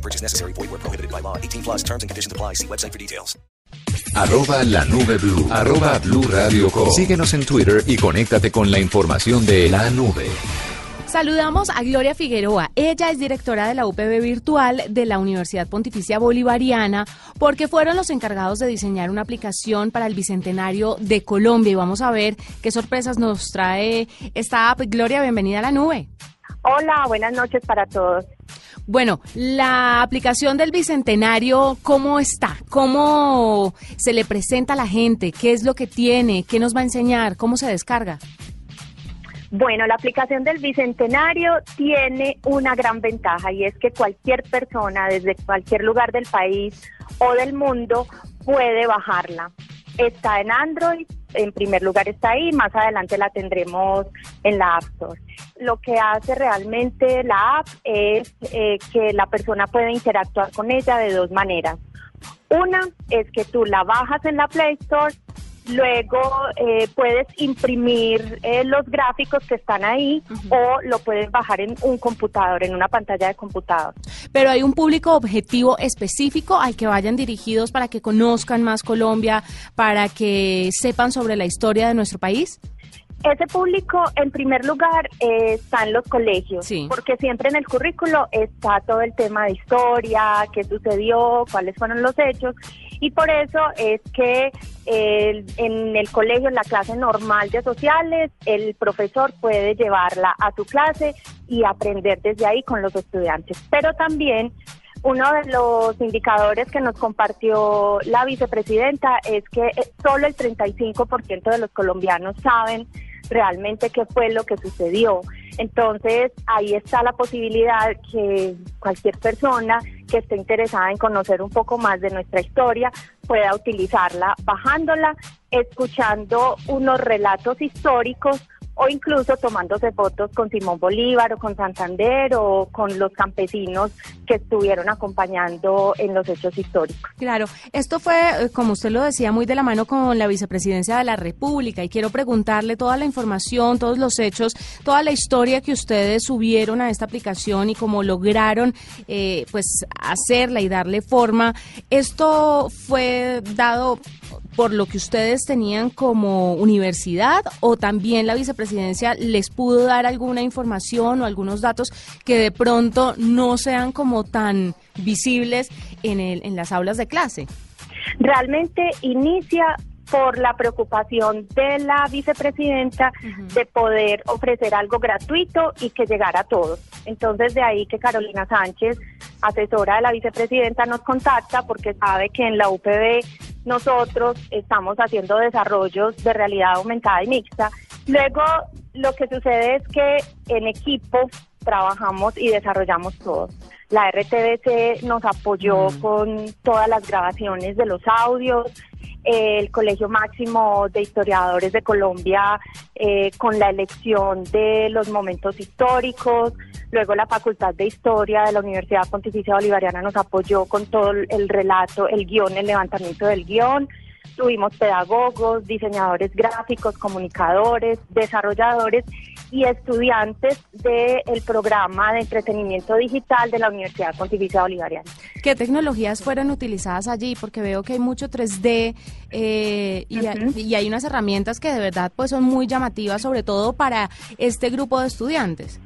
No purchase necessary. Void where prohibited by law. 18 plus terms and conditions apply. See website for details. Arroba la nube blue. Arroba blue radio com. Síguenos en Twitter y conéctate con la información de la nube. Saludamos a Gloria Figueroa. Ella es directora de la UPB virtual de la Universidad Pontificia Bolivariana porque fueron los encargados de diseñar una aplicación para el Bicentenario de Colombia y vamos a ver qué sorpresas nos trae esta app. Gloria, bienvenida a la nube. Hola, buenas noches para todos. Bueno, la aplicación del Bicentenario, ¿cómo está? ¿Cómo se le presenta a la gente? ¿Qué es lo que tiene? ¿Qué nos va a enseñar? ¿Cómo se descarga? Bueno, la aplicación del Bicentenario tiene una gran ventaja y es que cualquier persona desde cualquier lugar del país o del mundo puede bajarla. Está en Android, en primer lugar está ahí, más adelante la tendremos en la App Store. Lo que hace realmente la app es eh, que la persona puede interactuar con ella de dos maneras. Una es que tú la bajas en la Play Store Luego eh, puedes imprimir eh, los gráficos que están ahí o lo puedes bajar en un computador, en una pantalla de computador. Pero hay un público objetivo específico al que vayan dirigidos para que conozcan más Colombia, para que sepan sobre la historia de nuestro país. Ese público, en primer lugar, eh, está en los colegios, porque siempre en el currículo está todo el tema de historia, qué sucedió, cuáles fueron los hechos, y por eso es que en el colegio, en la clase normal de sociales, el profesor puede llevarla a su clase y aprender desde ahí con los estudiantes. Pero también uno de los indicadores que nos compartió la vicepresidenta es que eh, solo el 35% de los colombianos saben realmente qué fue lo que sucedió. Entonces, ahí está la posibilidad que cualquier persona que esté interesada en conocer un poco más de nuestra historia pueda utilizarla bajándola, escuchando unos relatos históricos o incluso tomándose fotos con Simón Bolívar o con Santander o con los campesinos que estuvieron acompañando en los hechos históricos. Claro, esto fue, eh, como usted lo decía, muy de la mano con la vicepresidencia de la República y quiero preguntarle toda la información, todos los hechos, toda la historia que ustedes subieron a esta aplicación y cómo lograron eh, pues hacerla y darle forma. Esto fue dado por lo que ustedes tenían como universidad o también la vicepresidencia les pudo dar alguna información o algunos datos que de pronto no sean como tan visibles en, el, en las aulas de clase? Realmente inicia por la preocupación de la vicepresidenta de poder ofrecer algo gratuito y que llegara a todos. Entonces de ahí que Carolina Sánchez, asesora de la vicepresidenta, nos contacta porque sabe que en la UPB nosotros estamos haciendo desarrollos de realidad aumentada y mixta. Luego lo que sucede es que en equipo trabajamos y desarrollamos todos. La RTBC nos apoyó mm. con todas las grabaciones de los audios, el Colegio Máximo de Historiadores de Colombia eh, con la elección de los momentos históricos, luego la Facultad de Historia de la Universidad Pontificia Bolivariana nos apoyó con todo el relato, el guion, el levantamiento del guion, tuvimos pedagogos, diseñadores gráficos, comunicadores, desarrolladores y estudiantes del programa de entretenimiento digital de la Universidad Pontificia Bolivariana. ¿Qué tecnologías fueron utilizadas allí? Porque veo que hay mucho 3D eh, y, y, hay unas herramientas que de verdad pues son muy llamativas, sobre todo para este grupo de estudiantes.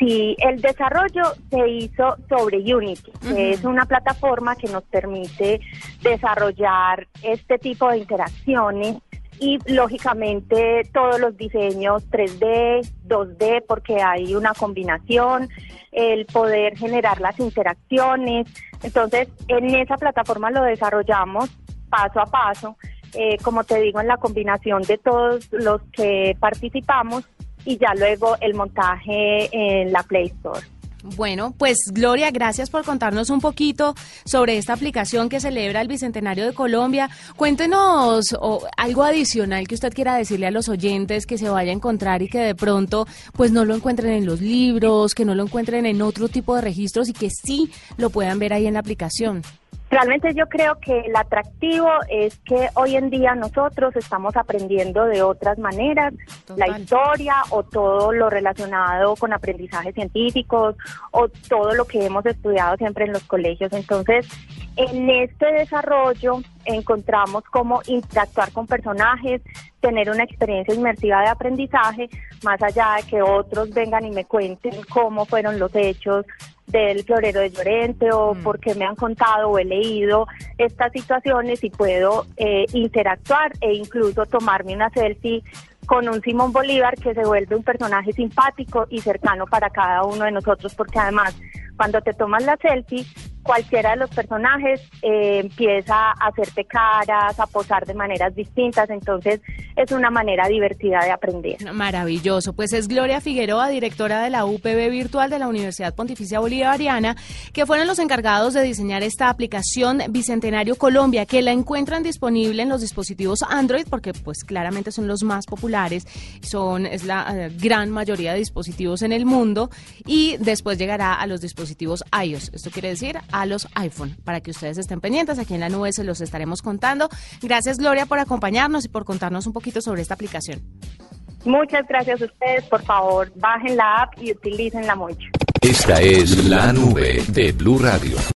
Sí, el desarrollo se hizo sobre Unity, que es una plataforma que nos permite desarrollar este tipo de interacciones y lógicamente todos los diseños 3D, 2D, porque hay una combinación, el poder generar las interacciones. Entonces, en esa plataforma lo desarrollamos paso a paso, eh, como te digo, en la combinación de todos los que participamos y ya luego el montaje en la Play Store. Bueno, pues Gloria, gracias por contarnos un poquito sobre esta aplicación que celebra el Bicentenario de Colombia. Cuéntenos algo adicional que usted quiera decirle a los oyentes que se vaya a encontrar y que de pronto pues no lo encuentren en los libros, que no lo encuentren en otro tipo de registros y que sí lo puedan ver ahí en la aplicación. Realmente yo creo que el atractivo es que hoy en día nosotros estamos aprendiendo de otras maneras la historia o todo lo relacionado con aprendizajes científicos o todo lo que hemos estudiado siempre en los colegios. Entonces, en este desarrollo encontramos cómo interactuar con personajes, tener una experiencia inmersiva de aprendizaje, más allá de que otros vengan y me cuenten cómo fueron los hechos del florero de Llorente o mm. porque me han contado o he leído estas situaciones y puedo eh, interactuar e incluso tomarme una selfie con un Simón Bolívar que se vuelve un personaje simpático y cercano para cada uno de nosotros porque además cuando te tomas la selfie cualquiera de los personajes eh, empieza a hacerte caras, a posar de maneras distintas, entonces es una manera divertida de aprender. Maravilloso, pues es Gloria Figueroa, directora de la UPB Virtual de la Universidad Pontificia Bolivariana, que fueron los encargados de diseñar esta aplicación Bicentenario Colombia, que la encuentran disponible en los dispositivos Android, porque pues claramente son los más populares, son es la eh, gran mayoría de dispositivos en el mundo, y después llegará a los dispositivos iOS. Esto quiere decir a los iPhone, para que ustedes estén pendientes. Aquí en la nube se los estaremos contando. Gracias, Gloria, por acompañarnos y por contarnos un poquito sobre esta aplicación. Muchas gracias a ustedes. Por favor, bajen la app y utilicen la mucho. Esta es la nube de Blue Radio.